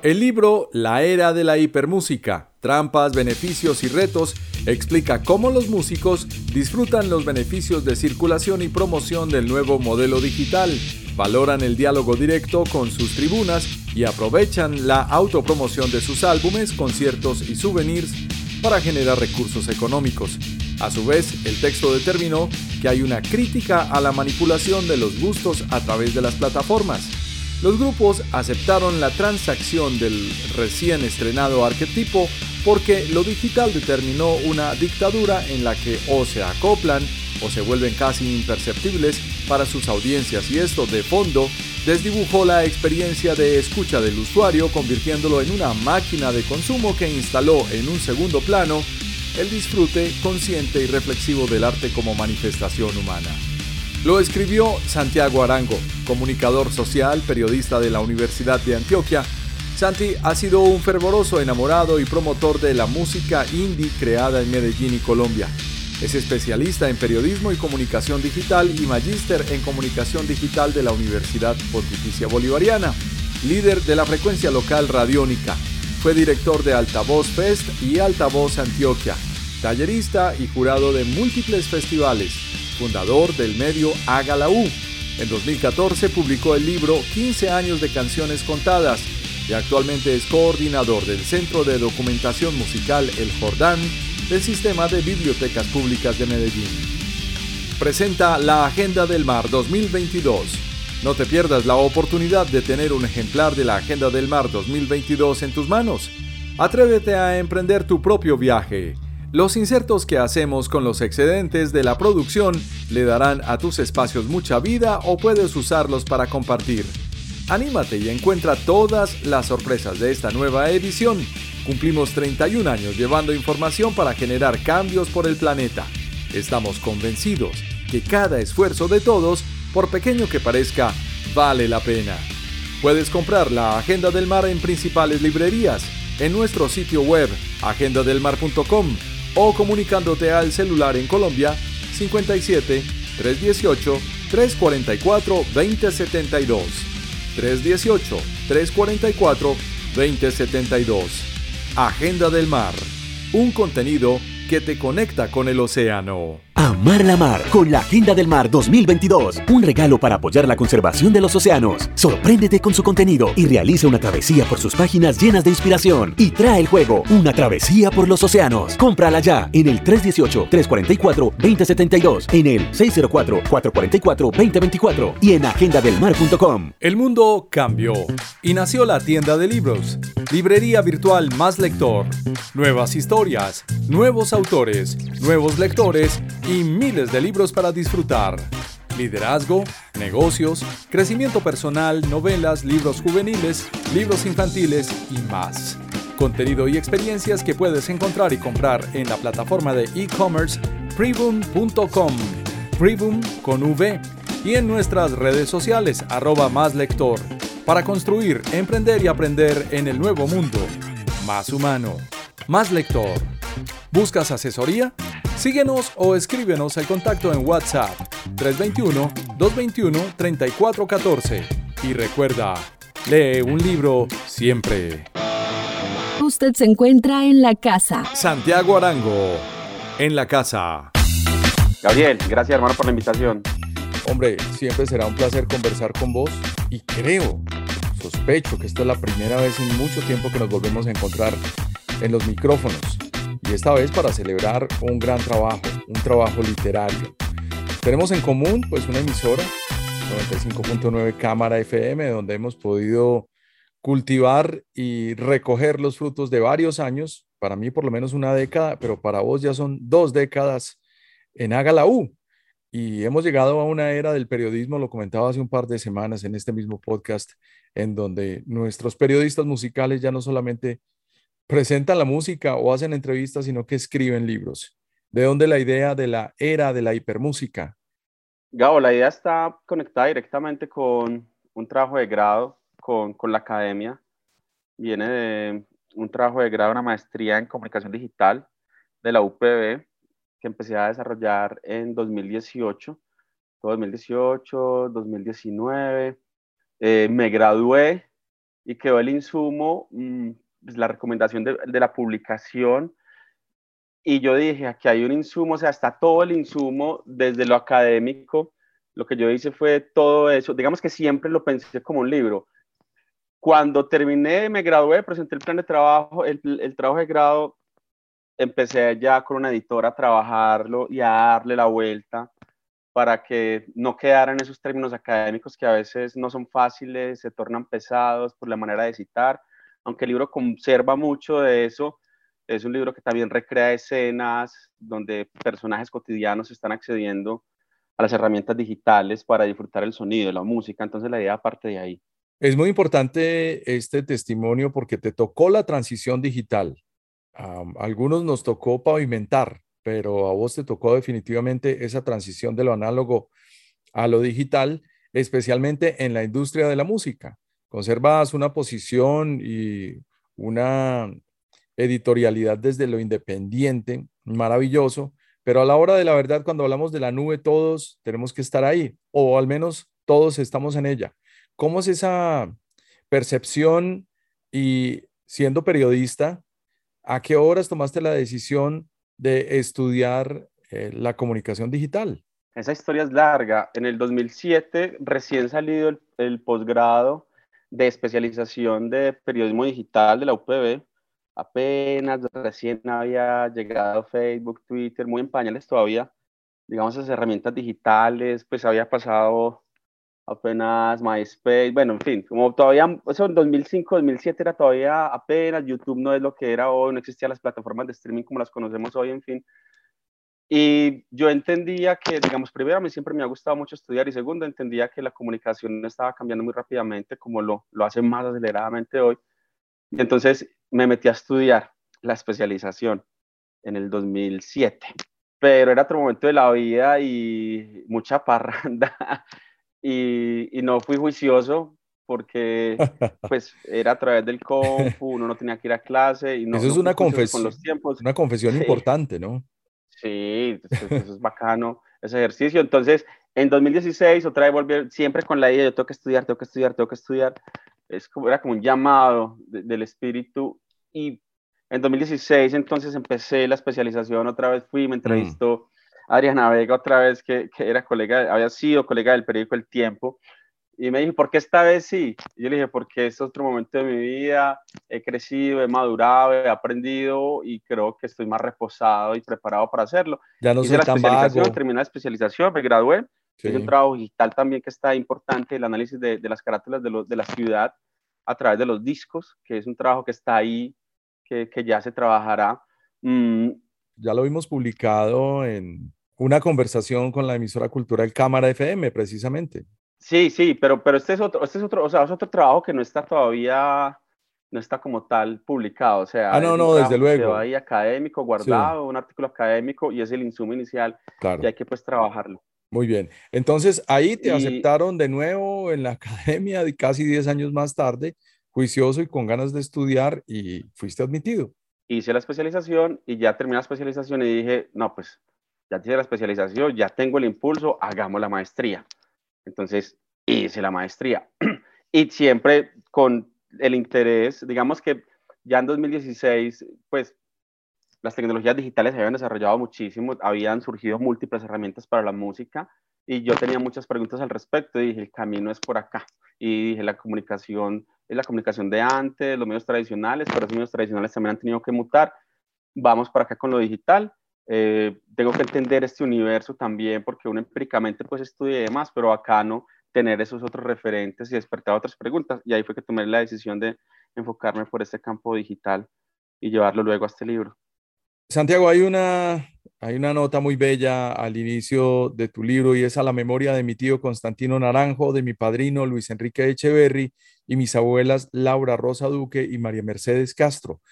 El libro La Era de la Hipermúsica, Trampas, Beneficios y Retos explica cómo los músicos disfrutan los beneficios de circulación y promoción del nuevo modelo digital, valoran el diálogo directo con sus tribunas y aprovechan la autopromoción de sus álbumes, conciertos y souvenirs para generar recursos económicos. A su vez, el texto determinó que hay una crítica a la manipulación de los gustos a través de las plataformas los grupos aceptaron la transacción del recién estrenado arquetipo porque lo digital determinó una dictadura en la que o se acoplan o se vuelven casi imperceptibles para sus audiencias y esto de fondo desdibujó la experiencia de escucha del usuario convirtiéndolo en una máquina de consumo que instaló en un segundo plano el disfrute consciente y reflexivo del arte como manifestación humana. Lo escribió Santiago Arango, comunicador social, periodista de la Universidad de Antioquia. Santi ha sido un fervoroso enamorado y promotor de la música indie creada en Medellín y Colombia. Es especialista en periodismo y comunicación digital y magíster en comunicación digital de la Universidad Pontificia Bolivariana, líder de la frecuencia local radiónica. Fue director de Altavoz Fest y Altavoz Antioquia, tallerista y jurado de múltiples festivales fundador del medio Haga la U. En 2014 publicó el libro 15 años de canciones contadas y actualmente es coordinador del Centro de Documentación Musical El Jordán del Sistema de Bibliotecas Públicas de Medellín. Presenta la Agenda del Mar 2022. No te pierdas la oportunidad de tener un ejemplar de la Agenda del Mar 2022 en tus manos. Atrévete a emprender tu propio viaje los insertos que hacemos con los excedentes de la producción le darán a tus espacios mucha vida o puedes usarlos para compartir. Anímate y encuentra todas las sorpresas de esta nueva edición. Cumplimos 31 años llevando información para generar cambios por el planeta. Estamos convencidos que cada esfuerzo de todos, por pequeño que parezca, vale la pena. Puedes comprar la Agenda del Mar en principales librerías, en nuestro sitio web agendadelmar.com o comunicándote al celular en Colombia 57 318 344 2072. 318 344 2072. Agenda del Mar. Un contenido que te conecta con el océano. Amar la Mar con la Agenda del Mar 2022. Un regalo para apoyar la conservación de los océanos. Sorpréndete con su contenido y realiza una travesía por sus páginas llenas de inspiración. Y trae el juego Una travesía por los océanos. Cómprala ya en el 318-344-2072, en el 604-444-2024 y en agendadelmar.com. El mundo cambió y nació la tienda de libros. Librería virtual Más Lector. Nuevas historias, nuevos autores, nuevos lectores y miles de libros para disfrutar. Liderazgo, negocios, crecimiento personal, novelas, libros juveniles, libros infantiles y más. Contenido y experiencias que puedes encontrar y comprar en la plataforma de e-commerce preboom.com, preboom con V, y en nuestras redes sociales arroba más lector, para construir, emprender y aprender en el nuevo mundo. Más humano, más lector. ¿Buscas asesoría? Síguenos o escríbenos al contacto en WhatsApp 321-221-3414. Y recuerda, lee un libro siempre. Usted se encuentra en la casa. Santiago Arango, en la casa. Gabriel, gracias hermano por la invitación. Hombre, siempre será un placer conversar con vos y creo, sospecho que esta es la primera vez en mucho tiempo que nos volvemos a encontrar en los micrófonos y esta vez para celebrar un gran trabajo, un trabajo literario. Tenemos en común pues una emisora, 95.9 Cámara FM, donde hemos podido cultivar y recoger los frutos de varios años, para mí por lo menos una década, pero para vos ya son dos décadas en Haga U. Y hemos llegado a una era del periodismo, lo comentaba hace un par de semanas en este mismo podcast, en donde nuestros periodistas musicales ya no solamente presentan la música o hacen entrevistas, sino que escriben libros. ¿De dónde la idea de la era de la hipermúsica? Gabo, la idea está conectada directamente con un trabajo de grado con, con la academia. Viene de un trabajo de grado, una maestría en comunicación digital de la UPB, que empecé a desarrollar en 2018, 2018, 2019. me gradué y quedó el insumo, mm, pues, la recomendación de, la publicación. Y yo dije, aquí hay un insumo, o sea, está todo el insumo desde lo académico. Lo que yo hice fue todo eso. Digamos que siempre lo pensé como un libro. Cuando terminé, me gradué, presenté el plan de trabajo, el, el trabajo de grado empecé ya con una editora a trabajarlo y a darle la vuelta para que no quedaran esos términos académicos que a veces no son fáciles, se tornan pesados por la manera de citar, aunque el libro conserva mucho de eso, es un libro que también recrea escenas donde personajes cotidianos están accediendo a las herramientas digitales para disfrutar el sonido, la música, entonces la idea parte de ahí. Es muy importante este testimonio porque te tocó la transición digital, algunos nos tocó pavimentar, pero a vos te tocó definitivamente esa transición de lo análogo a lo digital, especialmente en la industria de la música. Conservas una posición y una editorialidad desde lo independiente, maravilloso, pero a la hora de la verdad, cuando hablamos de la nube, todos tenemos que estar ahí, o al menos todos estamos en ella. ¿Cómo es esa percepción y siendo periodista, ¿A qué horas tomaste la decisión de estudiar eh, la comunicación digital? Esa historia es larga. En el 2007, recién salido el, posgrado de especialización de periodismo digital de la UPB, apenas recién había llegado Facebook, Twitter, muy en pañales todavía, digamos, esas herramientas digitales, pues había pasado apenas MySpace, bueno, en fin, como todavía, eso en 2005, 2007 era todavía apenas, YouTube no es lo que era hoy, no existían las plataformas de streaming como las conocemos hoy, en fin. Y yo entendía que, digamos, primero a mí siempre me ha gustado mucho estudiar y segundo entendía que la comunicación estaba cambiando muy rápidamente como lo, lo hace más aceleradamente hoy. Y entonces me metí a estudiar la especialización en el 2007. Pero era otro momento de la vida y mucha parranda y, no fui juicioso porque pues era a través del compu, uno no tenía que ir a clase y no, Eso es una confesión, los tiempos. Una confesión importante, ¿no? Sí, eso, es bacano, ese ejercicio. Entonces, en 2016, otra vez volví siempre con la idea, yo tengo que estudiar, tengo que estudiar, tengo que estudiar. Es como, era como un llamado del espíritu. Y en 2016, entonces, empecé la especialización, otra vez fui, me mm. entrevistó Adriana Vega otra vez, que, que, era colega, había sido colega del periódico El Tiempo, y me dijo, ¿por qué esta vez sí? Y yo le dije, porque es otro momento de mi vida, he crecido, he madurado, he aprendido y creo que estoy más reposado y preparado para hacerlo. Ya no Hice la especialización, terminé la especialización, me gradué. Sí. un trabajo digital también que está importante, el análisis de, de las carátulas de, de, la ciudad a través de los discos, que es un trabajo que está ahí, que, que ya se trabajará. Mm. Ya lo vimos publicado en una conversación con la emisora cultural Cámara FM, precisamente. Sí, sí, pero, pero este es otro, este es otro, o sea, es otro trabajo que no está todavía, no está como tal publicado, o sea, ah, no, no, desde luego. ahí académico, guardado, un artículo académico y es el insumo inicial claro. y hay que pues trabajarlo. Muy bien. Entonces, ahí te aceptaron de nuevo en la academia de casi 10 años más tarde, juicioso y con ganas de estudiar y fuiste admitido. Hice la especialización y ya terminé la especialización y dije, no, pues ya hice la especialización, ya tengo el impulso, hagamos la maestría. Entonces hice la maestría. y siempre con el interés, digamos que ya en 2016, pues las tecnologías digitales se habían desarrollado muchísimo, habían surgido múltiples herramientas para la música y yo tenía muchas preguntas al respecto y dije, el camino es por acá. Y dije, la comunicación es la comunicación de antes, los medios tradicionales, pero los medios tradicionales también han tenido que mutar vamos para acá con lo digital. Eh, tengo que entender este universo también porque uno empíricamente pues estudia y demás, pero acá no tener esos otros referentes y despertar otras preguntas. Y ahí fue que tomé la decisión de enfocarme por este campo digital y llevarlo luego a este libro. Santiago, hay una, hay una nota muy bella al inicio de tu libro y es a la memoria de mi tío Constantino Naranjo, de mi padrino Luis Enrique Echeverry y mis abuelas Laura Rosa Duque y María Mercedes Castro.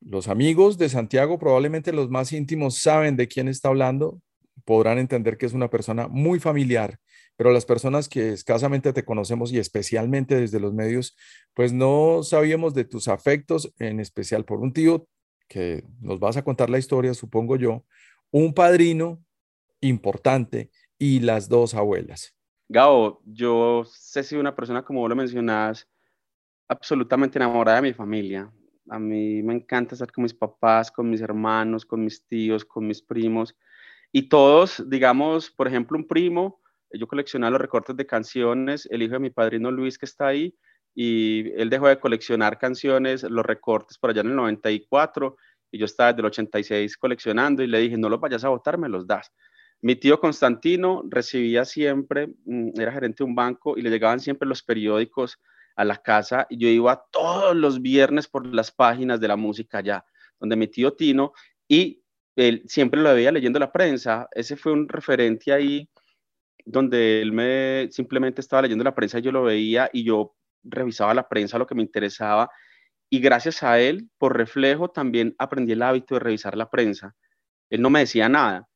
Los amigos de Santiago, probablemente los más íntimos, saben de quién está hablando, podrán entender que es una persona muy familiar, pero las personas que escasamente te conocemos y especialmente desde los medios, pues no sabíamos de tus afectos, en especial por un tío que nos vas a contar la historia, supongo yo, un padrino importante y las dos abuelas. Gao, yo sé si una persona, como lo mencionas, absolutamente enamorada de mi familia. A mí me encanta estar con mis papás, con mis hermanos, con mis tíos, con mis primos. Y todos, digamos, por ejemplo, un primo, yo coleccionaba los recortes de canciones, el hijo de mi padrino Luis que está ahí, y él dejó de coleccionar canciones, los recortes por allá en el 94 y yo estaba desde el 86 coleccionando y le dije, no los vayas a votar, me los das. Mi tío Constantino recibía siempre, mm, era gerente de un banco y le llegaban siempre los periódicos a la casa y yo iba todos los viernes por las páginas de la música allá, donde mi tío Tino y él siempre lo veía leyendo la prensa. Ese fue un referente ahí donde él me simplemente estaba leyendo la prensa, yo lo veía y yo revisaba la prensa, lo que me interesaba, y gracias a él, por reflejo, también aprendí el hábito de revisar la prensa. Él no me decía nada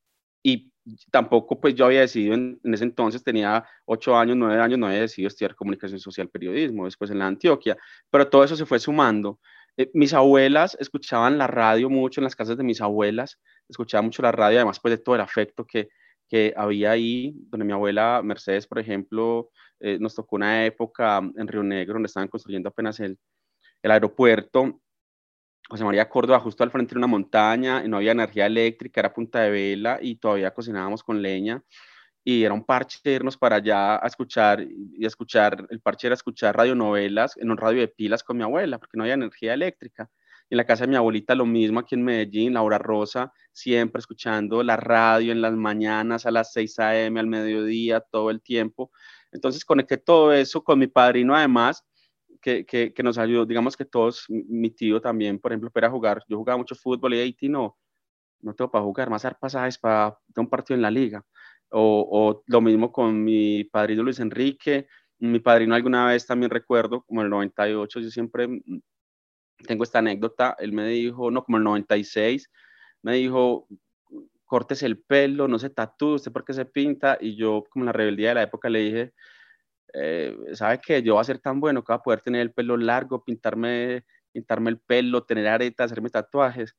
y tampoco pues yo había decidido en, ese entonces, tenía ocho años, nueve años, no había decidido estudiar comunicación social, periodismo, después en la Antioquia, pero todo eso se fue sumando. Eh, mis abuelas escuchaban la radio mucho en las casas de mis abuelas, escuchaban mucho la radio, además pues de todo el afecto que, que había ahí, donde mi abuela Mercedes, por ejemplo, eh, nos tocó una época en Río Negro, donde estaban construyendo apenas el, el aeropuerto. José María Córdoba, justo al frente de una montaña, y no había energía eléctrica, era punta de vela y todavía cocinábamos con leña. Y era un parche irnos para allá a escuchar, y escuchar, el parche era escuchar radionovelas en un radio de pilas con mi abuela, porque no había energía eléctrica. Y en la casa de mi abuelita lo mismo aquí en Medellín, Laura Rosa, siempre escuchando la radio en las mañanas a las 6 a.m., al mediodía, todo el tiempo. Entonces conecté todo eso con mi padrino además, que, que, que, nos ayudó, digamos que todos, mi tío también, por ejemplo, para jugar, yo jugaba mucho fútbol y Haití no, no tengo para jugar, más pasajes para un partido en la liga. O, o, lo mismo con mi padrino Luis Enrique, mi padrino alguna vez también recuerdo, como el 98, yo siempre tengo esta anécdota, él me dijo, no, como el 96, me dijo, cortes el pelo, no se tatúe, usted por qué se pinta, y yo como en la rebeldía de la época le dije, eh, ¿sabe que Yo voy a ser tan bueno que voy a poder tener el pelo largo, pintarme, pintarme el pelo, tener aretas, hacerme tatuajes.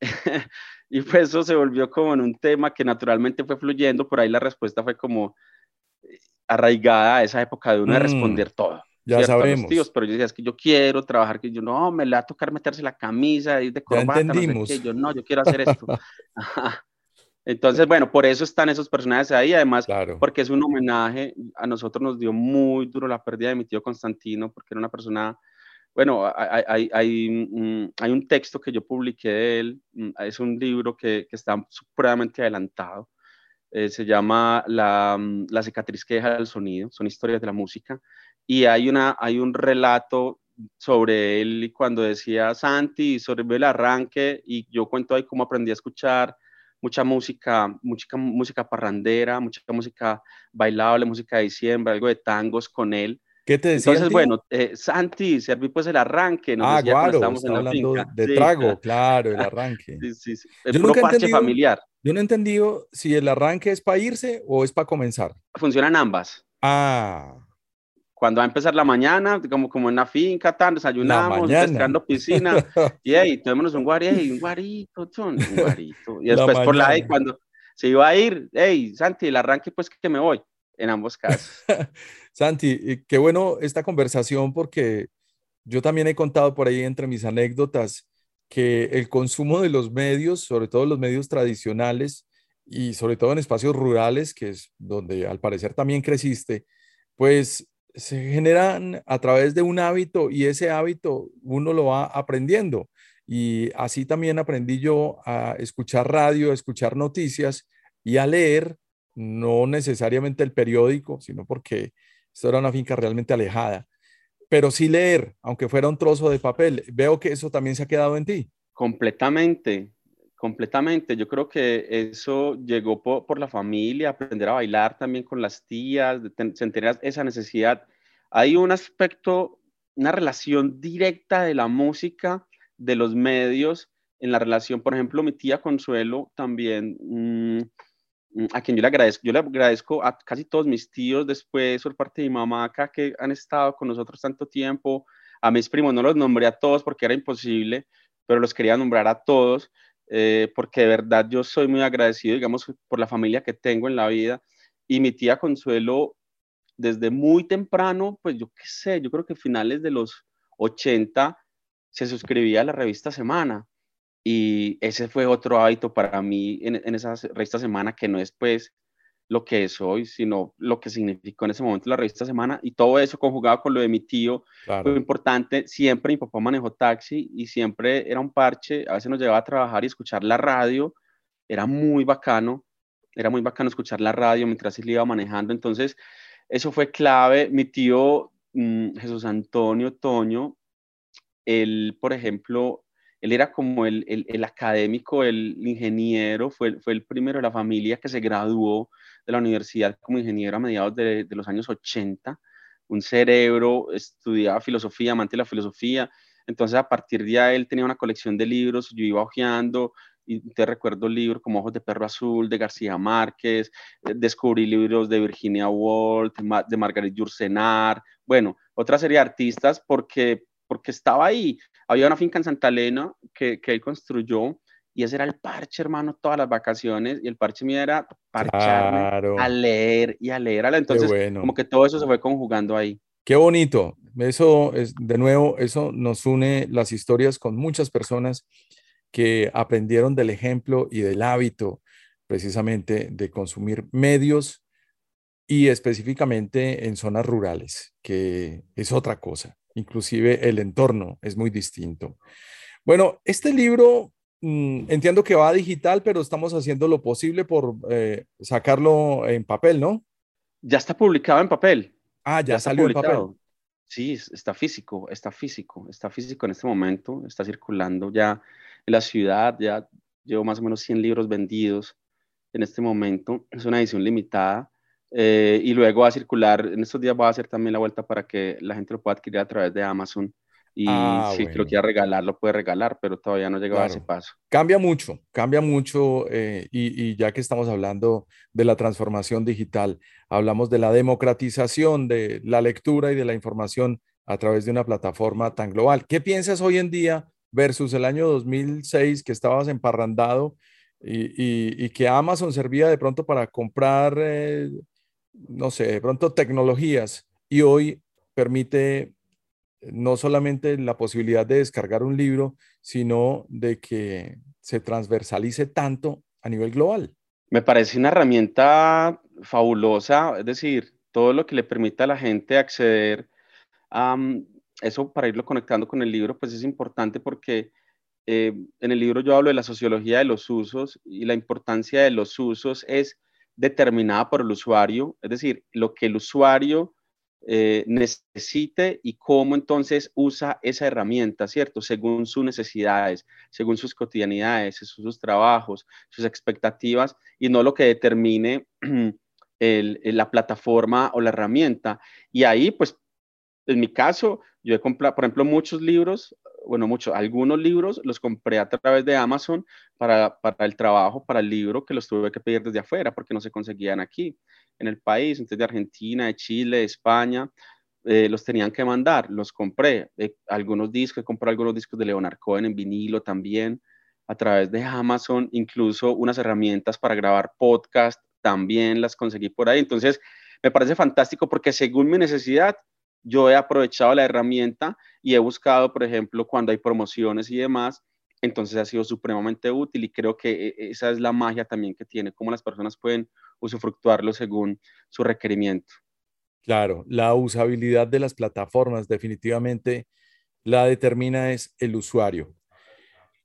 y pues eso se volvió como en un tema que naturalmente fue fluyendo, por ahí la respuesta fue como eh, arraigada a esa época de uno de mm, responder todo. Ya sabemos. Tíos, pero yo decía, es que yo quiero trabajar, que yo no, me le va a tocar meterse la camisa, ir de corbata, no sé yo no, yo quiero hacer esto. Entonces, bueno, por eso están esos personajes ahí, además, porque es un homenaje, a nosotros nos dio muy duro la pérdida de mi tío Constantino, porque era una persona, bueno, hay, hay, hay, mm, hay un texto que yo publiqué de él, mm, es un libro que, que está supremamente adelantado, eh, se llama la, mm, la, cicatriz que deja el sonido, son historias de la música, y hay, una, hay un relato sobre él y cuando decía Santi, sobre el arranque, y yo cuento ahí cómo aprendí a escuchar mucha música, mucha música parrandera, mucha música bailable, música de diciembre, algo de tangos con él. ¿Qué te decía? Entonces, bueno, eh, Santi, serví pues el arranque. ah, claro, estamos hablando de trago, claro, el arranque. sí, sí, sí. El yo nunca parche familiar. Yo no he entendido si el arranque es para irse o es para comenzar. Funcionan ambas. Ah, cuando va a empezar la mañana, como, como en la finca, tan, desayunamos, pescando piscina, y ahí, tomémonos un guari, un guarito, un guarito. Y después por la cuando se iba a ir, hey, Santi, el arranque, pues que me voy, en ambos casos. Santi, qué bueno esta conversación porque yo también he contado por ahí entre mis anécdotas que el consumo de los medios, sobre todo los medios tradicionales y sobre todo en espacios rurales, que es donde al parecer también creciste, pues se generan a través de un hábito y ese hábito uno lo va aprendiendo. Y así también aprendí yo a escuchar radio, a escuchar noticias y a leer, no necesariamente el periódico, sino porque esto era una finca realmente alejada, pero sí leer, aunque fuera un trozo de papel. Veo que eso también se ha quedado en ti. Completamente, completamente. Yo creo que eso llegó por, la familia, aprender a bailar también con las tías, sentir esa necesidad. Hay un aspecto, una relación directa de la música de los medios en la relación, por ejemplo, mi tía Consuelo también, mm, mm, a quien yo le agradezco, yo le agradezco a casi todos mis tíos después por parte de mi mamá acá que han estado con nosotros tanto tiempo, a mis primos no los nombré a todos porque era imposible, pero los quería nombrar a todos eh, porque de verdad yo soy muy agradecido, digamos, por la familia que tengo en la vida y mi tía Consuelo desde muy temprano, pues yo qué sé, yo creo que finales de los 80 se suscribía a la revista Semana. Y ese fue otro hábito para mí en, en esa revista Semana, que no es pues lo que es hoy, sino lo que significó en ese momento la revista Semana. Y todo eso conjugado con lo de mi tío, fue importante. Siempre mi papá manejó taxi y siempre era un parche. A veces nos llevaba a trabajar y escuchar la radio. Era muy bacano. Era muy bacano escuchar la radio mientras él iba manejando. Entonces, eso fue clave. Mi tío mm, Jesús Antonio Toño él, por ejemplo, él era como el, el, académico, el ingeniero, fue, fue el primero de la familia que se graduó de la universidad como ingeniero a mediados de, los años 80, un cerebro, estudiaba filosofía, amante de la filosofía, entonces a partir de ahí él tenía una colección de libros, yo iba hojeando, y te recuerdo libros como Ojos de Perro Azul, de García Márquez, eh, descubrí libros de Virginia Woolf, de Margaret Yourcenar, bueno, otra serie de artistas porque porque estaba ahí. Había una finca en Santa Elena que, que él construyó y ese era el parche, hermano, todas las vacaciones. Y el parche mío era parcharme a leer y a leer. Entonces, como que todo eso se fue conjugando ahí. Qué bonito. Eso es, de nuevo, eso nos une las historias con muchas personas que aprendieron del ejemplo y del hábito precisamente de consumir medios y específicamente en zonas rurales, que es otra cosa inclusive el entorno es muy distinto. Bueno, este libro mm, entiendo que va digital, pero estamos haciendo lo posible por eh, sacarlo en papel, ¿no? Ya está publicado en papel. Ah, ya, salió en papel. Sí, está físico, está físico, está físico en este momento, está circulando ya en la ciudad, ya llevo más o menos 100 libros vendidos en este momento, es una edición limitada eh, y luego va a circular, en estos días va a hacer también la vuelta para que la gente lo pueda adquirir a través de Amazon. Y ah, si lo quiere regalar, lo puede regalar, pero todavía no llegado a ese paso. Cambia mucho, cambia mucho. Eh, y, y, ya que estamos hablando de la transformación digital, hablamos de la democratización de la lectura y de la información a través de una plataforma tan global. ¿Qué piensas hoy en día versus el año 2006 que estabas emparrandado y, y, y que Amazon servía de pronto para comprar eh, no sé, de pronto tecnologías y hoy permite no solamente la posibilidad de descargar un libro, sino de que se transversalice tanto a nivel global. Me parece una herramienta fabulosa, es decir, todo lo que le permita a la gente acceder a mm, eso para irlo conectando con el libro, pues es importante porque eh, en el libro yo hablo de la sociología de los usos y la importancia de los usos es determinada por el usuario, es decir, lo que el usuario eh, necesite y cómo entonces usa esa herramienta, ¿cierto? Según sus necesidades, según sus cotidianidades, sus trabajos, sus expectativas y no lo que determine la plataforma o la herramienta. Y ahí, pues, en mi caso, yo he comprado, por ejemplo, muchos libros bueno, mucho, algunos libros los compré a través de Amazon para, para, el trabajo, para el libro, que los tuve que pedir desde afuera porque no se conseguían aquí, en el país, entonces de Argentina, de Chile, España, eh, los tenían que mandar, los compré. Eh, algunos discos, compré algunos discos de Leonard Cohen en vinilo también, a través de Amazon, incluso unas herramientas para grabar podcast, también las conseguí por ahí. Entonces, me parece fantástico porque según mi necesidad, yo he aprovechado la herramienta y he buscado, por ejemplo, cuando hay promociones y demás, entonces ha sido supremamente útil y creo que e, esa es la magia también que tiene, cómo las personas pueden usufructuarlo según su requerimiento. Claro, la usabilidad de las plataformas definitivamente la determina es el usuario.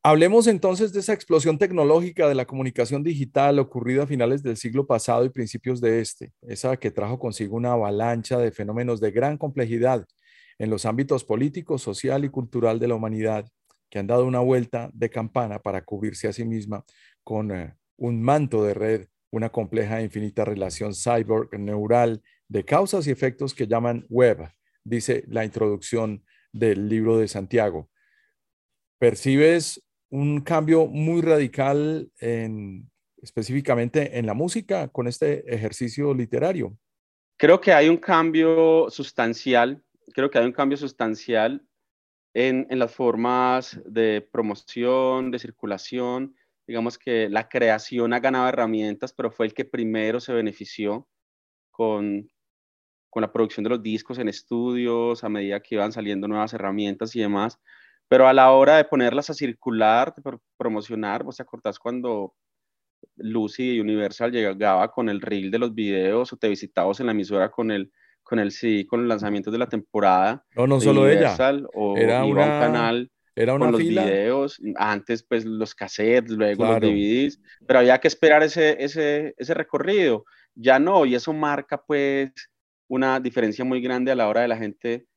Hablemos entonces de esa explosión tecnológica de la comunicación digital ocurrida a finales del siglo pasado y principios de este, esa que trajo consigo una avalancha de fenómenos de gran complejidad en los ámbitos político, social y cultural de la humanidad, que han dado una vuelta de campana para cubrirse a sí misma con eh, un manto de red, una compleja e infinita relación cyborg neural de causas y efectos que llaman web, dice la introducción del libro de Santiago. ¿Percibes un cambio muy radical en, específicamente en la música con este ejercicio literario? Creo que hay un cambio sustancial, creo que hay un cambio sustancial en, en las formas de promoción, de circulación. Digamos que la creación ha ganado herramientas, pero fue el que primero se benefició con, con la producción de los discos en estudios, a medida que iban saliendo nuevas herramientas y demás. Pero a la hora de ponerlas a circular, de promocionar, vos te acordás cuando Lucy y Universal llegaba con el reel de los videos o te visitabas en la emisora con el, con el CD, con los lanzamientos de la temporada. No, no solo ella. O era un canal era una con los videos, antes pues los cassettes, luego los DVDs, pero había que esperar ese, ese, ese recorrido. Ya no, y eso marca pues una diferencia muy grande a la hora de la gente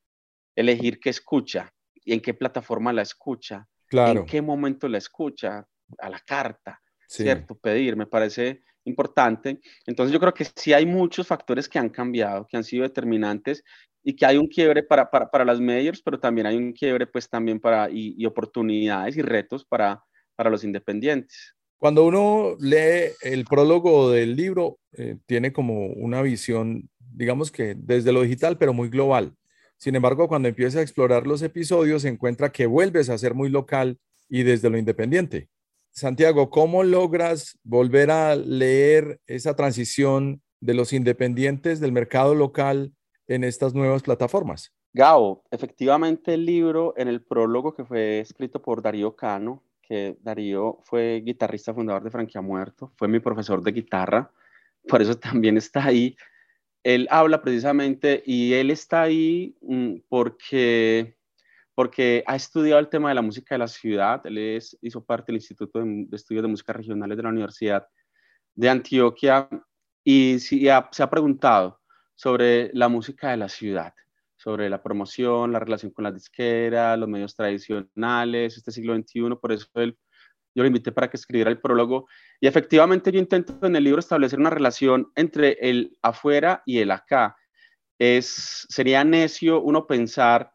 elegir qué escucha y en qué plataforma la escucha, claro. en qué momento la escucha, a la carta, ¿cierto? Pedir, me parece importante. Entonces yo creo que sí hay muchos factores que han cambiado, que han sido determinantes y que hay un quiebre para, para, para las medios, pero también hay un quiebre pues también para y, oportunidades y retos para, para los independientes. Cuando uno lee el prólogo del libro, eh, tiene como una visión, digamos que desde lo digital, pero muy global. Sin embargo, cuando empieza a explorar los episodios, se encuentra que vuelves a ser muy local y desde lo independiente. Santiago, ¿cómo logras volver a leer esa transición de los independientes del mercado local en estas nuevas plataformas? Gao, efectivamente el libro en el prólogo que fue escrito por Darío Cano, que Darío fue guitarrista fundador de Franquia Muerto, fue mi profesor de guitarra, por eso también está ahí él habla precisamente y él está ahí mm, porque, porque ha estudiado el tema de la música de la ciudad. Él es, hizo parte del Instituto de, Estudios de Música Regionales de la Universidad de Antioquia y se ha preguntado sobre la música de la ciudad, sobre la promoción, la relación con la disquera, los medios tradicionales, este siglo XXI. Por eso él yo lo invité para que escribiera el prólogo y efectivamente yo intento en el libro establecer una relación entre el afuera y el acá. Es, sería necio uno pensar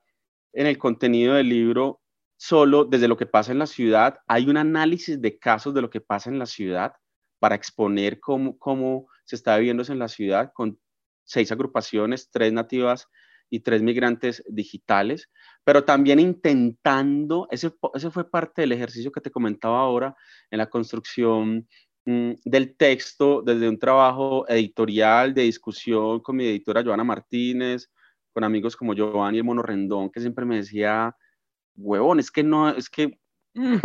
en el contenido del libro solo desde lo que pasa en la ciudad. Hay un análisis de casos de lo que pasa en la ciudad para exponer cómo, cómo se está viviendo en la ciudad con seis agrupaciones, tres nativas y tres migrantes digitales, pero también intentando, ese, ese fue parte del ejercicio que te comentaba ahora en la construcción mm, del texto desde un trabajo editorial de discusión con mi editora Joana Martínez, con amigos como Giovanni el Mono Rendón, que siempre me decía, huevón, es que no, es que... Mm",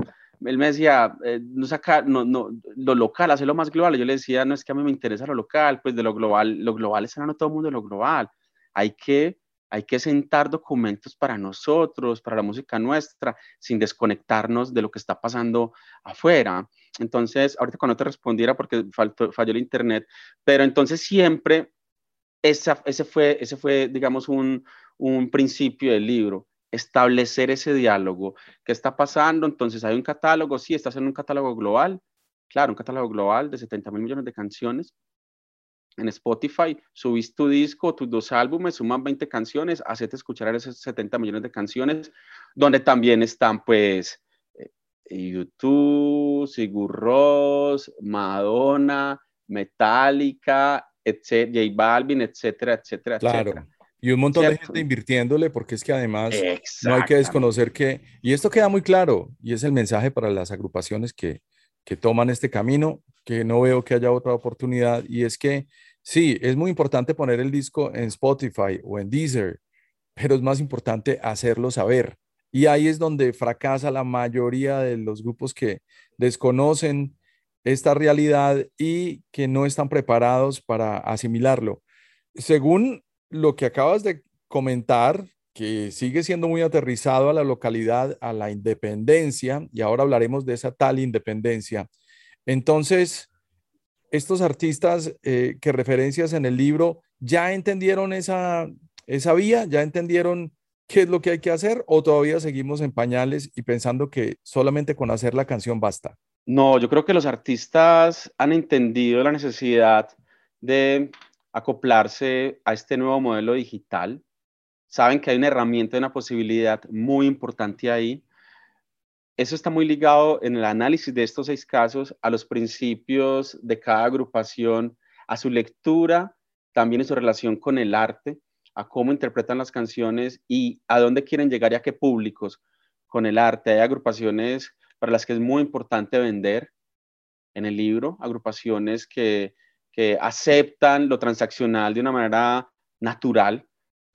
él me decía, eh, no saca, no, no, lo local, hacerlo más global. Yo le decía, no es que a mí me interesa lo local, pues de lo global, lo global es no todo el mundo lo global. Hay que hay que sentar documentos para nosotros, para la música nuestra, sin desconectarnos de lo que está pasando afuera. Entonces, ahorita cuando te respondiera porque falló el internet, pero entonces siempre esa, ese, fue, ese fue, digamos, un, un principio del libro, establecer ese diálogo. ¿Qué está pasando? Entonces, hay un catálogo, sí, estás en un catálogo global, claro, un catálogo global de 70 mil millones de canciones, en Spotify, subís tu disco, tus dos álbumes, suman 20 canciones, hacete escuchar esas 70 millones de canciones, donde también están pues eh, YouTube, Sigur Ross, Madonna, Metallica, etc., J Balvin, etcétera, etcétera, claro. Y un montón de gente invirtiéndole, porque es que además no hay que desconocer que, y esto queda muy claro, y es el mensaje para las agrupaciones que, que toman este camino, que no veo que haya otra oportunidad, y es que Sí, es muy importante poner el disco en Spotify o en Deezer, pero es más importante hacerlo saber. Y ahí es donde fracasa la mayoría de los grupos que desconocen esta realidad y que no están preparados para asimilarlo. Según lo que acabas de comentar, que sigue siendo muy aterrizado a la localidad, a la independencia, y ahora hablaremos de esa tal independencia. Entonces, estos artistas eh, que referencias en el libro, ¿ya entendieron esa, esa vía? ¿Ya entendieron qué es lo que hay que hacer? ¿O todavía seguimos en pañales y pensando que solamente con hacer la canción basta? No, yo creo que los artistas han entendido la necesidad de acoplarse a este nuevo modelo digital. Saben que hay una herramienta, una posibilidad muy importante ahí. Eso está muy ligado en el análisis de estos seis casos a los principios de cada agrupación, a su lectura, también en su relación con el arte, a cómo interpretan las canciones y a dónde quieren llegar y a qué públicos con el arte. Hay agrupaciones para las que es muy importante vender en el libro, agrupaciones que, aceptan lo transaccional de una manera natural,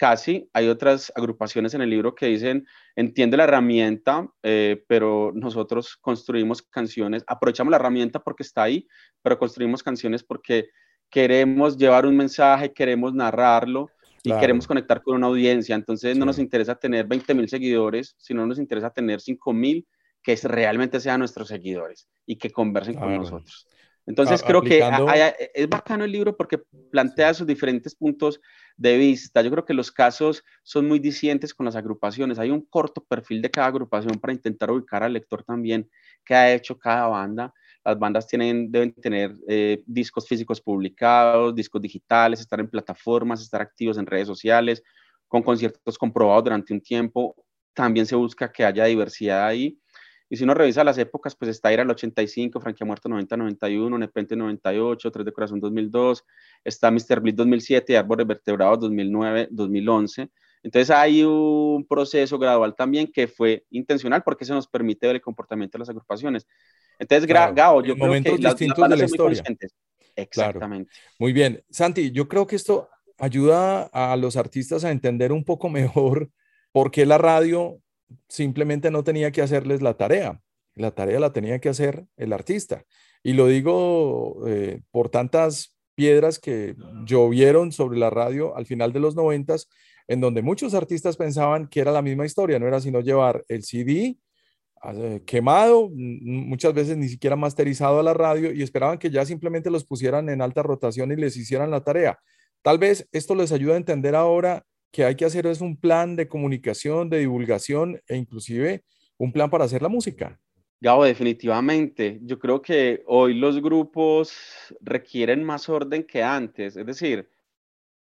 casi. Hay otras agrupaciones en el libro que dicen, entiende la herramienta, eh, pero nosotros construimos canciones, aprovechamos la herramienta porque está ahí, pero construimos canciones porque queremos llevar un mensaje, queremos narrarlo y queremos conectar con una audiencia. Entonces no nos interesa tener 20 mil seguidores, sino nos interesa tener 5 mil que realmente sean nuestros seguidores y que conversen con nosotros. Entonces creo que es bacano el libro porque plantea sus diferentes puntos de vista. Yo creo que los casos son muy discientes con las agrupaciones. Hay un corto perfil de cada agrupación para intentar ubicar al lector también qué ha hecho cada banda. Las bandas tienen, deben tener eh, discos físicos publicados, discos digitales, estar en plataformas, estar activos en redes sociales, con conciertos comprobados durante un tiempo. También se busca que haya diversidad ahí y si uno revisa las épocas, pues está Ira el 85, Franquia Muerto 90-91, Nepente 98, Tres de Corazón 2002, está Mr. Blitz 2007 y Árboles Vertebrados 2009-2011. Entonces hay un proceso gradual también que fue intencional porque eso nos permite ver el comportamiento de las agrupaciones. Entonces, Gao, yo creo que las, distintos de la historia. Exactamente. Muy bien. Santi, yo creo que esto ayuda a los artistas a entender un poco mejor por qué la radio simplemente no tenía que hacerles la tarea. La tarea la tenía que hacer el artista. Y lo digo eh, por tantas piedras que llovieron sobre la radio al final de los noventas, en donde muchos artistas pensaban que era la misma historia, no era sino llevar el CD eh, quemado, muchas veces ni siquiera masterizado a la radio y esperaban que ya simplemente los pusieran en alta rotación y les hicieran la tarea. Tal vez esto les ayuda a entender ahora que hay que hacer es un plan de comunicación, de divulgación e inclusive un plan para hacer la música. Gabo, definitivamente. Yo creo que hoy los grupos requieren más orden que antes. Es decir,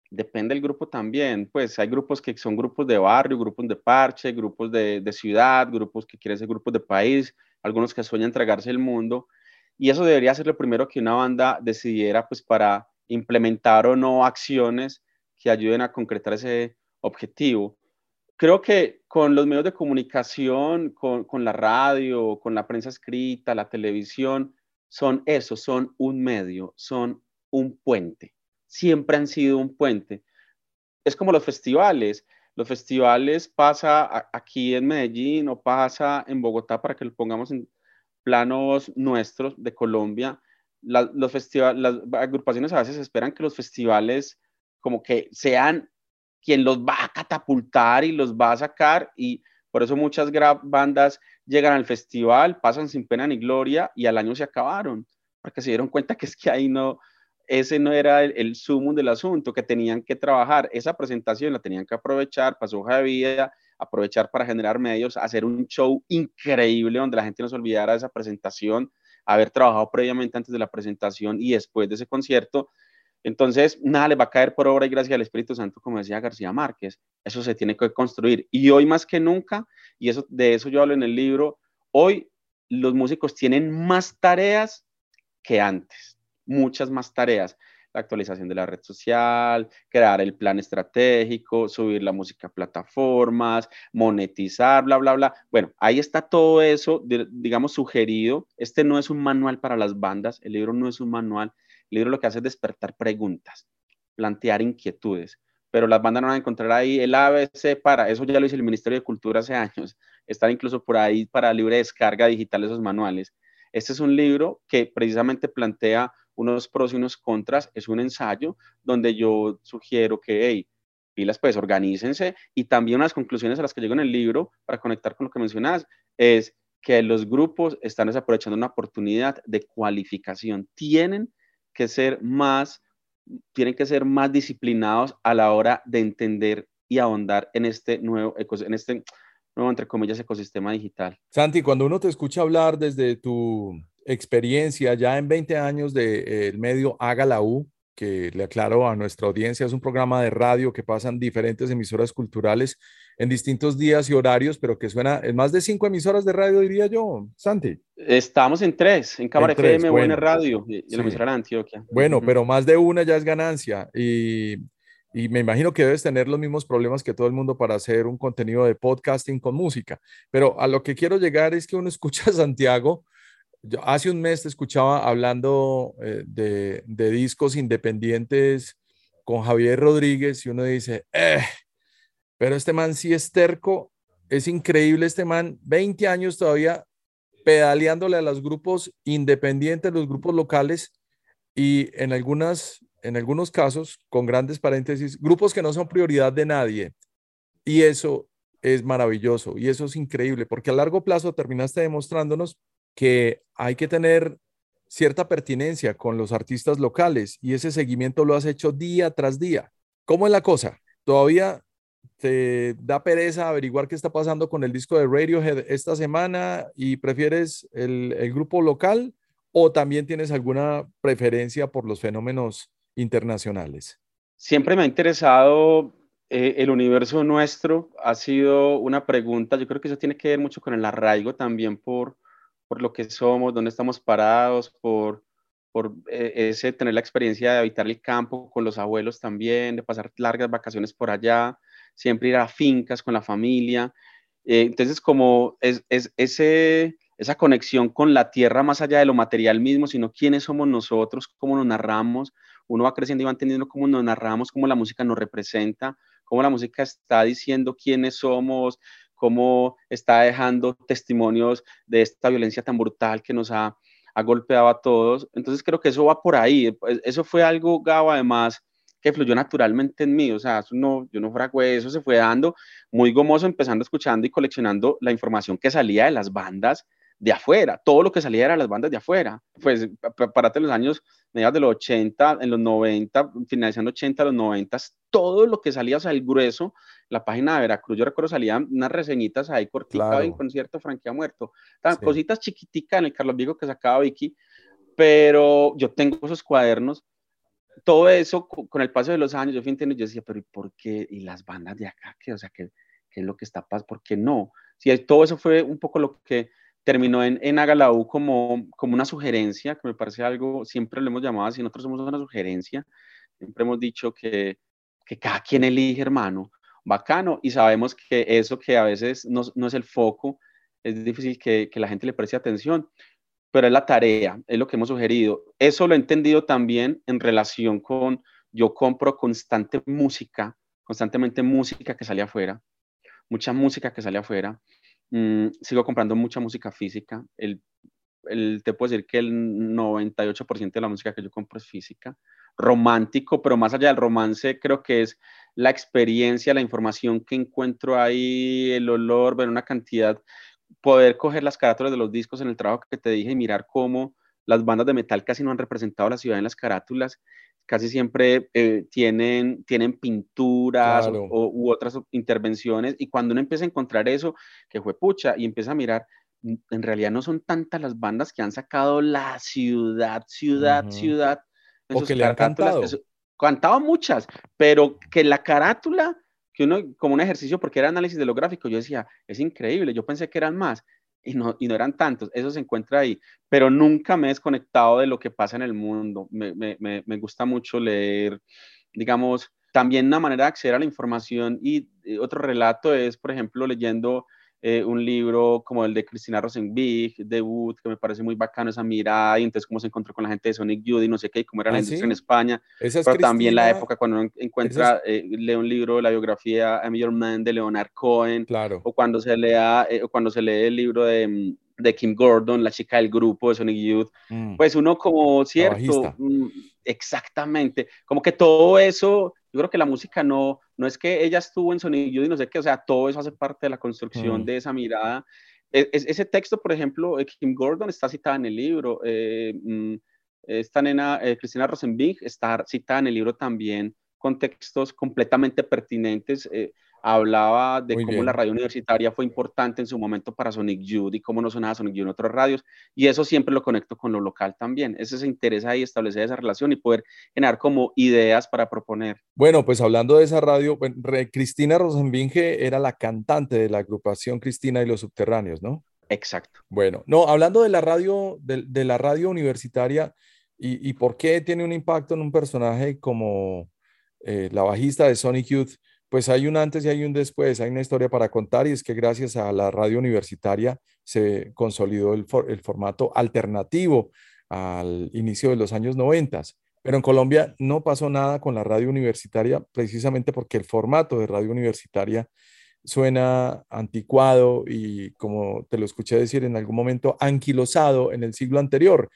depende del grupo también. Pues hay grupos que son grupos de barrio, grupos de parche, grupos de, de ciudad, grupos que quieren ser grupos de país, algunos que sueñan entregarse el mundo. Y eso debería ser lo primero que una banda decidiera pues para implementar o no acciones que ayuden a concretar ese, objetivo. Creo que con los medios de comunicación, con, con la radio, con la prensa escrita, la televisión, son eso, son un medio, son un puente. Siempre han sido un puente. Es como los festivales. Los festivales pasa aquí en Medellín o pasa en Bogotá para que lo pongamos en planos nuestros de Colombia. los festivales, las agrupaciones a veces esperan que los festivales como que sean quien los va a catapultar y los va a sacar y por eso muchas bandas llegan al festival, pasan sin pena ni gloria y al año se acabaron, porque se dieron cuenta que es que ahí no, ese no era el, el sumum del asunto, que tenían que trabajar, esa presentación la tenían que aprovechar para su hoja de vida, aprovechar para generar medios, hacer un show increíble donde la gente no se olvidara de esa presentación, haber trabajado previamente antes de la presentación y después de ese concierto entonces, nada le va a caer por obra y gracia al Espíritu Santo, como decía García Márquez. Eso se tiene que construir. Y hoy más que nunca, y eso, de eso yo hablo en el libro, hoy los músicos tienen más tareas que antes, muchas más tareas. La actualización de la red social, crear el plan estratégico, subir la música a plataformas, monetizar, bla, bla, bla. Bueno, ahí está todo eso, digamos, sugerido. Este no es un manual para las bandas, el libro no es un manual, libro lo que hace es despertar preguntas, plantear inquietudes, pero las bandas no van a encontrar ahí el ABC para, eso ya lo hizo el Ministerio de Cultura hace años, están incluso por ahí para libre descarga digital esos manuales. Este es un libro que precisamente plantea unos pros y unos contras, es un ensayo donde yo sugiero que, hey, pilas, pues organícense. Y también unas conclusiones a las que llego en el libro, para conectar con lo que mencionas, es que los grupos están desaprovechando una oportunidad de cualificación. Tienen que ser más, tienen que ser más disciplinados a la hora de entender y ahondar en este nuevo, en este nuevo, entre comillas, ecosistema digital. Santi, cuando uno te escucha hablar desde tu experiencia ya en 20 años del de, medio Haga la U, que le aclaro a nuestra audiencia, es un programa de radio que pasan diferentes emisoras culturales en distintos días y horarios, pero que suena en más de cinco emisoras de radio, diría yo, Santi. Estamos en tres, en Cámara FM, Buena Radio y, en la emisora de Antioquia. Bueno, pero más de una ya es ganancia y, y me imagino que debes tener los mismos problemas que todo el mundo para hacer un contenido de podcasting con música. Pero a lo que quiero llegar es que uno escucha a Santiago hace un mes te escuchaba hablando eh, de, discos independientes con Javier Rodríguez y uno dice, eh, pero este man sí es terco, es increíble este man, 20 años todavía pedaleándole a los grupos independientes, los grupos locales y en, algunas, en algunos casos, con grandes paréntesis, grupos que no son prioridad de nadie. Y eso es maravilloso y eso es increíble porque a largo plazo terminaste demostrándonos que hay que tener cierta pertinencia con los artistas locales y ese seguimiento lo has hecho día tras día. ¿Cómo es la cosa? ¿Todavía te da pereza averiguar qué está pasando con el disco de Radiohead esta semana y prefieres el, grupo local o también tienes alguna preferencia por los fenómenos internacionales? Siempre me ha interesado eh, el universo nuestro, ha sido una pregunta, yo creo que eso tiene que ver mucho con el arraigo también por, por lo que somos, dónde estamos parados, por, por eh, ese tener la experiencia de habitar el campo con los abuelos también, de pasar largas vacaciones por allá, siempre ir a fincas con la familia. Eh, entonces, como es, es, ese, esa conexión con la tierra más allá de lo material mismo, sino quiénes somos nosotros, cómo nos narramos, uno va creciendo y va entendiendo cómo nos narramos, cómo la música nos representa, cómo la música está diciendo quiénes somos, cómo está dejando testimonios de esta violencia tan brutal que nos ha, golpeado a todos. Entonces creo que eso va por ahí. Pues, eso fue algo, Gabo, además, que fluyó naturalmente en mí. O sea, eso no, yo no fragué, eso se fue dando muy gomoso, empezando escuchando y coleccionando la información que salía de las bandas de afuera, todo lo que salía era las bandas de afuera. Pues párate los años mediados de los 80, en los 90, finalizando 80, los 90, todo lo que salía, o sea, el grueso, la página de Veracruz, yo recuerdo salían unas reseñitas ahí cortitas claro. en concierto, Franquía Muerto, cositas chiquiticas en el Carlos Vigo que sacaba Vicky, pero yo tengo esos cuadernos, todo eso con el paso de los años, yo fui entendiendo, yo decía, pero ¿y por qué? ¿Y las bandas de acá? ¿Qué? O sea, ¿qué, qué es lo que está pasando? ¿Por qué no? Sí, todo eso fue un poco lo que terminó en, en Agalau como, como una sugerencia, que me parece algo, siempre lo hemos llamado así, nosotros somos una sugerencia, siempre hemos dicho que, que cada quien elige, hermano, bacano, y sabemos que eso que a veces no, no es el foco, es difícil que, que, la gente le preste atención, pero es la tarea, es lo que hemos sugerido. Eso lo he entendido también en relación con, yo compro constante música, constantemente música que sale afuera, mucha música que sale afuera, Mm, sigo comprando mucha música física. El, el, te puedo decir que el 98% de la música que yo compro es física. Romántico, pero más allá del romance, creo que es la experiencia, la información que encuentro ahí, el olor, ver una cantidad, poder coger las carátulas de los discos en el trabajo que te dije y mirar cómo las bandas de metal casi no han representado la ciudad en las carátulas casi siempre eh, tienen, tienen pinturas o, u otras intervenciones y cuando uno empieza a encontrar eso, que fue pucha, y empieza a mirar, en realidad no son tantas las bandas que han sacado la ciudad, ciudad, ciudad. O que le han cantado. cantado muchas, pero que la carátula, que uno, como un ejercicio, porque era análisis de lo gráfico, yo decía, es increíble, yo pensé que eran más y no, y no eran tantos, eso se encuentra ahí, pero nunca me he desconectado de lo que pasa en el mundo, me, me, me, gusta mucho leer, digamos, también una manera de acceder a la información y otro relato es, por ejemplo, leyendo eh, un libro como el de Cristina Rosenbig, Debut, que me parece muy bacano esa mirada, y entonces cómo se encontró con la gente de Sonic Youth y no sé qué, y cómo era la ah, industria en España, pero también la época cuando uno encuentra, eh, lee un libro, la biografía I'm Your Man de Leonard Cohen, claro. o cuando se, lea, eh, o cuando se lee el libro de, mm, de, Kim Gordon, la chica del grupo de Sonic Youth, mm. pues uno como, cierto, mm, exactamente, como que todo eso Yo creo que la música no, no es que ella estuvo en Sonic Youth y no sé qué, o sea, todo eso hace parte de la construcción mm. de esa mirada. E, ese texto, por ejemplo, Kim Gordon está citada en el libro. Eh, mm, esta nena, eh, Cristina Rosenbing, está citada en el libro también con textos completamente pertinentes. Eh, hablaba de cómo la radio universitaria fue importante en su momento para Sonic Youth y cómo no sonaba Sonic Youth en otras radios, y eso siempre lo conecto con lo local también. Ese se interesa ahí establecer esa relación y poder generar como ideas para proponer. Bueno, pues hablando de esa radio, Cristina Rosenbinge era la cantante de la agrupación Cristina y los Subterráneos, ¿no? Exacto. Bueno, no, hablando de la radio, de, la radio universitaria y, y, por qué tiene un impacto en un personaje como eh, la bajista de Sonic Youth, pues hay un antes y hay un después, hay una historia para contar y es que gracias a la radio universitaria se consolidó el, formato alternativo al inicio de los años 90. Pero en Colombia no pasó nada con la radio universitaria precisamente porque el formato de radio universitaria suena anticuado y, como te lo escuché decir en algún momento, anquilosado en el siglo anterior.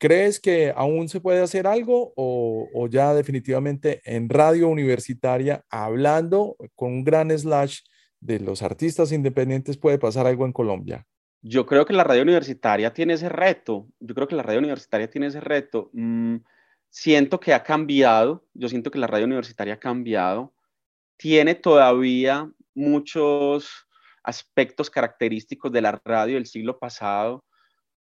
¿Crees que aún se puede hacer algo o, ya definitivamente en radio universitaria, hablando con un gran slash de los artistas independientes, puede pasar algo en Colombia? Yo creo que la radio universitaria tiene ese reto. Yo creo que la radio universitaria tiene ese reto. Mm, siento que ha cambiado. Yo siento que la radio universitaria ha cambiado. Tiene todavía muchos aspectos característicos de la radio del siglo pasado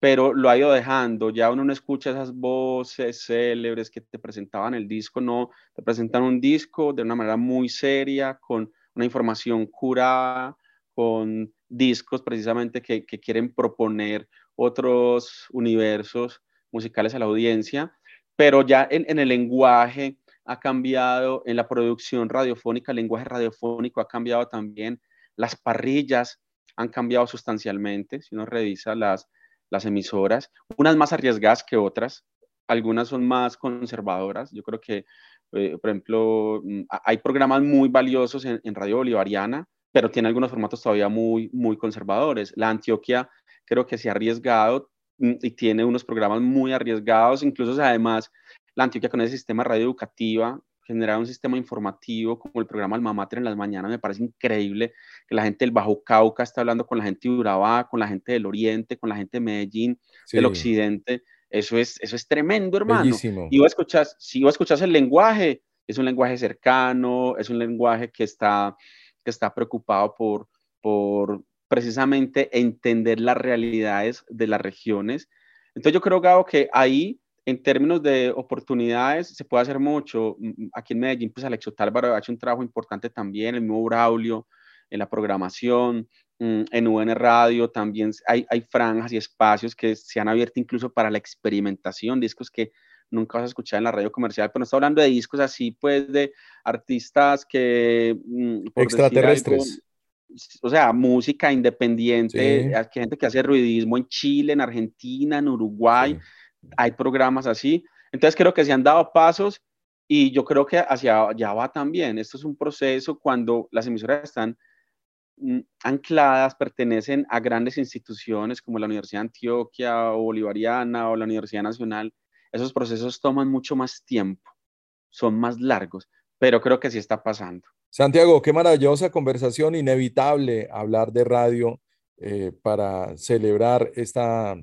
pero lo ha ido dejando. Ya uno no escucha esas voces célebres que te presentaban el disco, no, te presentan un disco de una manera muy seria, con una información curada, con discos precisamente que, quieren proponer otros universos musicales a la audiencia, pero ya en, en el lenguaje ha cambiado, en la producción radiofónica, el lenguaje radiofónico ha cambiado también, las parrillas han cambiado sustancialmente, si uno revisa las, las emisoras, unas más arriesgadas que otras, algunas son más conservadoras. Yo creo que, eh, por ejemplo, mm, hay programas muy valiosos en, Radio Bolivariana, pero tiene algunos formatos todavía muy, muy conservadores. La Antioquia creo que se ha arriesgado mm, y tiene unos programas muy arriesgados, incluso además la Antioquia con ese sistema radio educativa generar un sistema informativo como el programa Alma Mater en las mañanas, me parece increíble que la gente del Bajo Cauca está hablando con la gente de Urabá, con la gente del Oriente, con la gente de Medellín, del Occidente. Eso es, eso es tremendo, hermano. Y vos escuchas, si vos escuchas el lenguaje, es un lenguaje cercano, es un lenguaje que está, que está preocupado por, por precisamente entender las realidades de las regiones. Entonces yo creo, Gabo, que ahí en términos de oportunidades, se puede hacer mucho. Mm, mm, aquí en Medellín, pues Alexio Tálvaro ha hecho un trabajo importante también, el mismo Braulio, en la programación, mm, en UN Radio también hay, hay franjas y espacios que se han abierto incluso para la experimentación, discos que nunca vas a escuchar en la radio comercial, pero no está hablando de discos así, pues, de artistas que... Extraterrestres. o sea, música independiente, hay gente que hace ruidismo en Chile, en Argentina, en Uruguay hay programas así. Entonces creo que se han dado pasos y yo creo que hacia allá va también. Esto es un proceso cuando las emisoras están mm, ancladas, pertenecen a grandes instituciones como la Universidad de Antioquia o Bolivariana o la Universidad Nacional. Esos procesos toman mucho más tiempo, son más largos, pero creo que sí está pasando. Santiago, qué maravillosa conversación, inevitable hablar de radio eh, para celebrar esta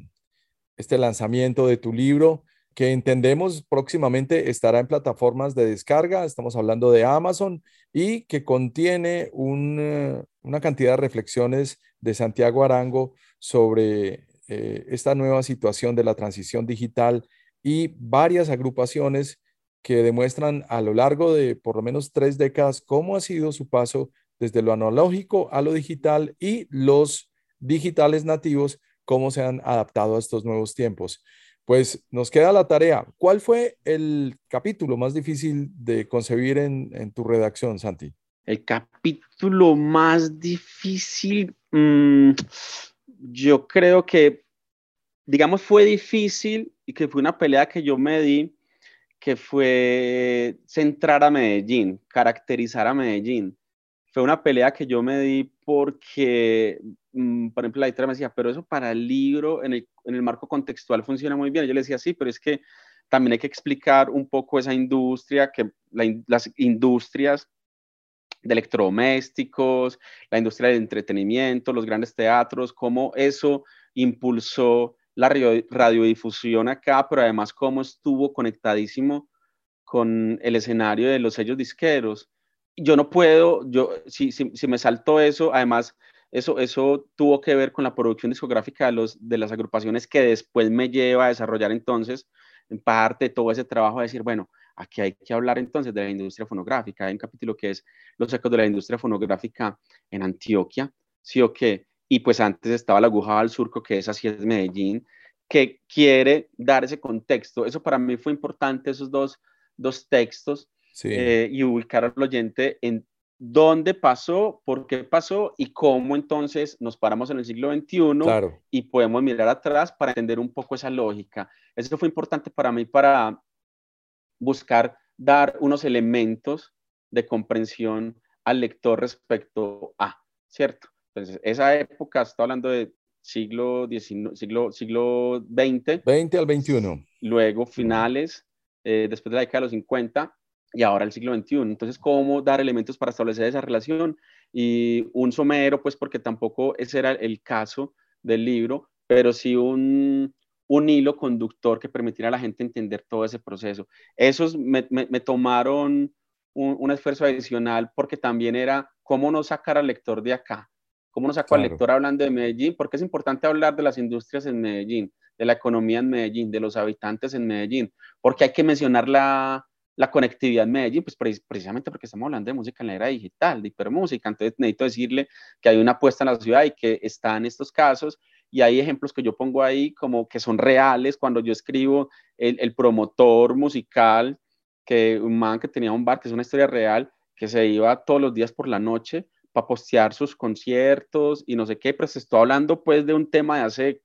este lanzamiento de tu libro, que entendemos próximamente estará en plataformas de descarga, estamos hablando de Amazon, y que contiene una cantidad de reflexiones de Santiago Arango sobre eh, esta nueva situación de la transición digital y varias agrupaciones que demuestran a lo largo de por lo menos tres décadas cómo ha sido su paso desde lo analógico a lo digital y los digitales nativos cómo se han adaptado a estos nuevos tiempos. Pues nos queda la tarea. ¿Cuál fue el capítulo más difícil de concebir en, tu redacción, Santi? El capítulo más difícil, mm, yo creo que, digamos, fue difícil y que fue una pelea que yo me di, que fue centrar a Medellín, caracterizar a Medellín. Fue una pelea que yo me di porque Mm, por ejemplo, la editora me decía, pero eso para el libro, en el, en el, marco contextual funciona muy bien. Yo le decía, sí, pero es que también hay que explicar un poco esa industria, que las industrias de electrodomésticos, la industria del entretenimiento, los grandes teatros, cómo eso impulsó la radiodifusión acá, pero además cómo estuvo conectadísimo con el escenario de los sellos disqueros. Yo no puedo, yo, si, si, me saltó eso, además, eso, eso tuvo que ver con la producción discográfica de, los, de las agrupaciones que después me lleva a desarrollar entonces, en parte, todo ese trabajo de decir, bueno, aquí hay que hablar entonces de la industria fonográfica. Hay un capítulo que es los ecos de la industria fonográfica en Antioquia, sí o qué. Y pues antes estaba la aguja al surco, que es así es Medellín, que quiere dar ese contexto. Eso para mí fue importante, esos dos, dos textos, eh, y ubicar al oyente en dónde pasó, por qué pasó y cómo entonces nos paramos en el siglo XXI y podemos mirar atrás para entender un poco esa lógica. Eso fue importante para mí para buscar dar unos elementos de comprensión al lector respecto a, ¿cierto? Entonces, esa época, está hablando de siglo XIX, siglo, siglo XX. 20 al 21. Luego finales, eh, después de la década de los 50 y ahora el siglo XXI. Entonces, ¿cómo dar elementos para establecer esa relación? Y un somero, pues porque tampoco ese era el caso del libro, pero sí un, un hilo conductor que permitiera a la gente entender todo ese proceso. Esos me, me, tomaron un, un, esfuerzo adicional porque también era cómo no sacar al lector de acá, cómo no saco al lector hablando de Medellín, porque es importante hablar de las industrias en Medellín, de la economía en Medellín, de los habitantes en Medellín, porque hay que mencionar la, la conectividad en Medellín, pues precisamente porque estamos hablando de música en la era digital, de hipermúsica, entonces necesito decirle que hay una apuesta en la ciudad y que está en estos casos, y hay ejemplos que yo pongo ahí como que son reales, cuando yo escribo el, el promotor musical, que un man que tenía un bar, que es una historia real, que se iba todos los días por la noche para postear sus conciertos y no sé qué, pero se está hablando pues de un tema de hace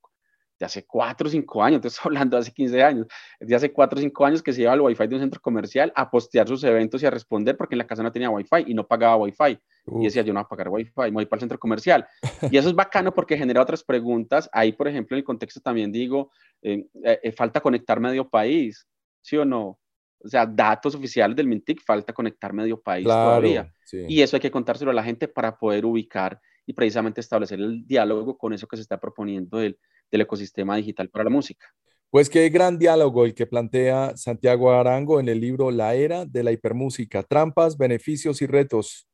de hace 4 o 5 años, te estoy hablando de hace 15 años, de hace 4 o 5 años que se lleva al Wi-Fi de un centro comercial a postear sus eventos y a responder porque en la casa no tenía Wi-Fi y no pagaba Wi-Fi. Y decía, yo no voy a pagar Wi-Fi, me voy para el centro comercial. Y eso es bacano porque genera otras preguntas. Ahí, por ejemplo, en el contexto también digo, eh, eh, falta conectar medio país, ¿sí o no? O sea, datos oficiales del Mintic, falta conectar medio país todavía. Y eso hay que contárselo a la gente para poder ubicar y precisamente establecer el diálogo con eso que se está proponiendo del, del ecosistema digital para la música. Pues qué gran diálogo el que plantea Santiago Arango en el libro La Era de la Hipermúsica, Trampas, Beneficios y Retos.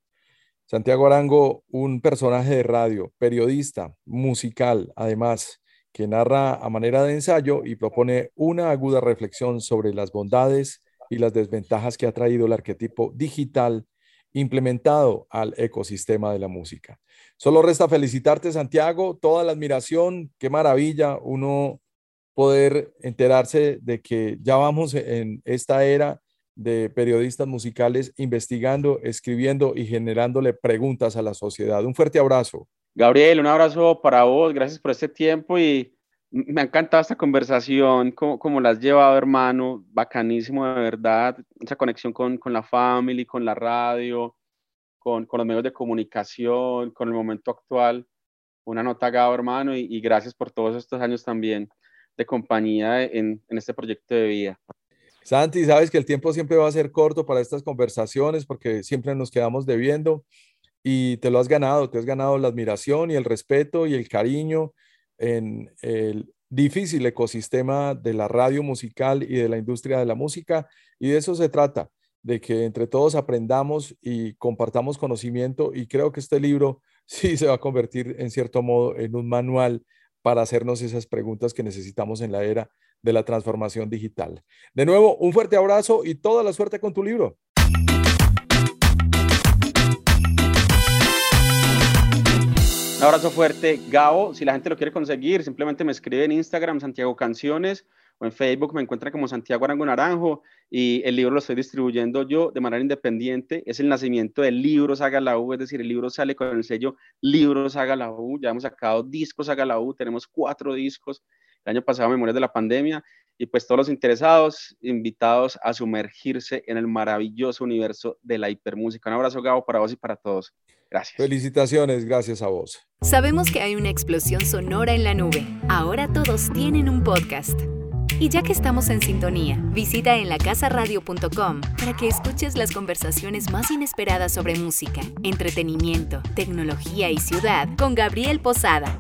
Santiago Arango, un personaje de radio, periodista, musical, además, que narra a manera de ensayo y propone una aguda reflexión sobre las bondades y las desventajas que ha traído el arquetipo digital implementado al ecosistema de la música. Solo resta felicitarte, Santiago, toda la admiración, qué maravilla uno poder enterarse de que ya vamos en esta era de periodistas musicales investigando, escribiendo y generándole preguntas a la sociedad. Un fuerte abrazo. Gabriel, un abrazo para vos, gracias por este tiempo y me ha encantado esta conversación, como, la has llevado, hermano, bacanísimo de verdad, esa conexión con, con la familia, con la radio, con, con, los medios de comunicación, con el momento actual. Una nota, Gabo, hermano, y, gracias por todos estos años también de compañía en, en este proyecto de vida. Santi, sabes que el tiempo siempre va a ser corto para estas conversaciones porque siempre nos quedamos debiendo y te lo has ganado, te has ganado la admiración y el respeto y el cariño en el difícil ecosistema de la radio musical y de la industria de la música. Y de eso se trata, de que entre todos aprendamos y compartamos conocimiento. Y creo que este libro sí se va a convertir en cierto modo en un manual para hacernos esas preguntas que necesitamos en la era de la transformación digital. De nuevo, un fuerte abrazo y toda la suerte con tu libro. Un abrazo fuerte, Gabo. Si la gente lo quiere conseguir, simplemente me escribe en Instagram, Santiago Canciones, o en Facebook me encuentra como Santiago Arango Naranjo. Y el libro lo estoy distribuyendo yo de manera independiente. Es el nacimiento del libro Saga la U, es decir, el libro sale con el sello Libro Saga la U. Ya hemos sacado discos Saga la U, tenemos cuatro discos. El año pasado, Memorias de la Pandemia. Y pues todos los interesados, invitados a sumergirse en el maravilloso universo de la hipermúsica. Un abrazo, Gabo, para vos y para todos. Gracias. Felicitaciones, gracias a vos. Sabemos que hay una explosión sonora en la nube. Ahora todos tienen un podcast. Y ya que estamos en sintonía, visita en lacasaradio.com para que escuches las conversaciones más inesperadas sobre música, entretenimiento, tecnología y ciudad con Gabriel Posada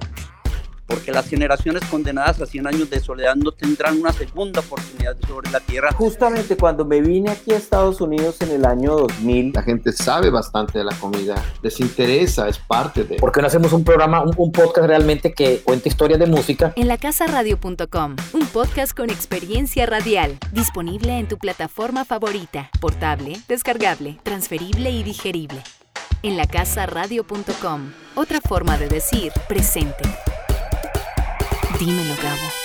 porque las generaciones condenadas a 100 años de soledad no tendrán una segunda oportunidad sobre la tierra. Justamente cuando me vine aquí a Estados Unidos en el año 2000, la gente sabe bastante de la comida, les interesa, es parte de... ¿Por qué no hacemos un programa, un, un podcast realmente que cuente historias de música? En lacasaradio.com, un podcast con experiencia radial, disponible en tu plataforma favorita, portable, descargable, transferible y digerible. En lacasaradio.com, otra forma de decir presente. Dímelo, Gabo.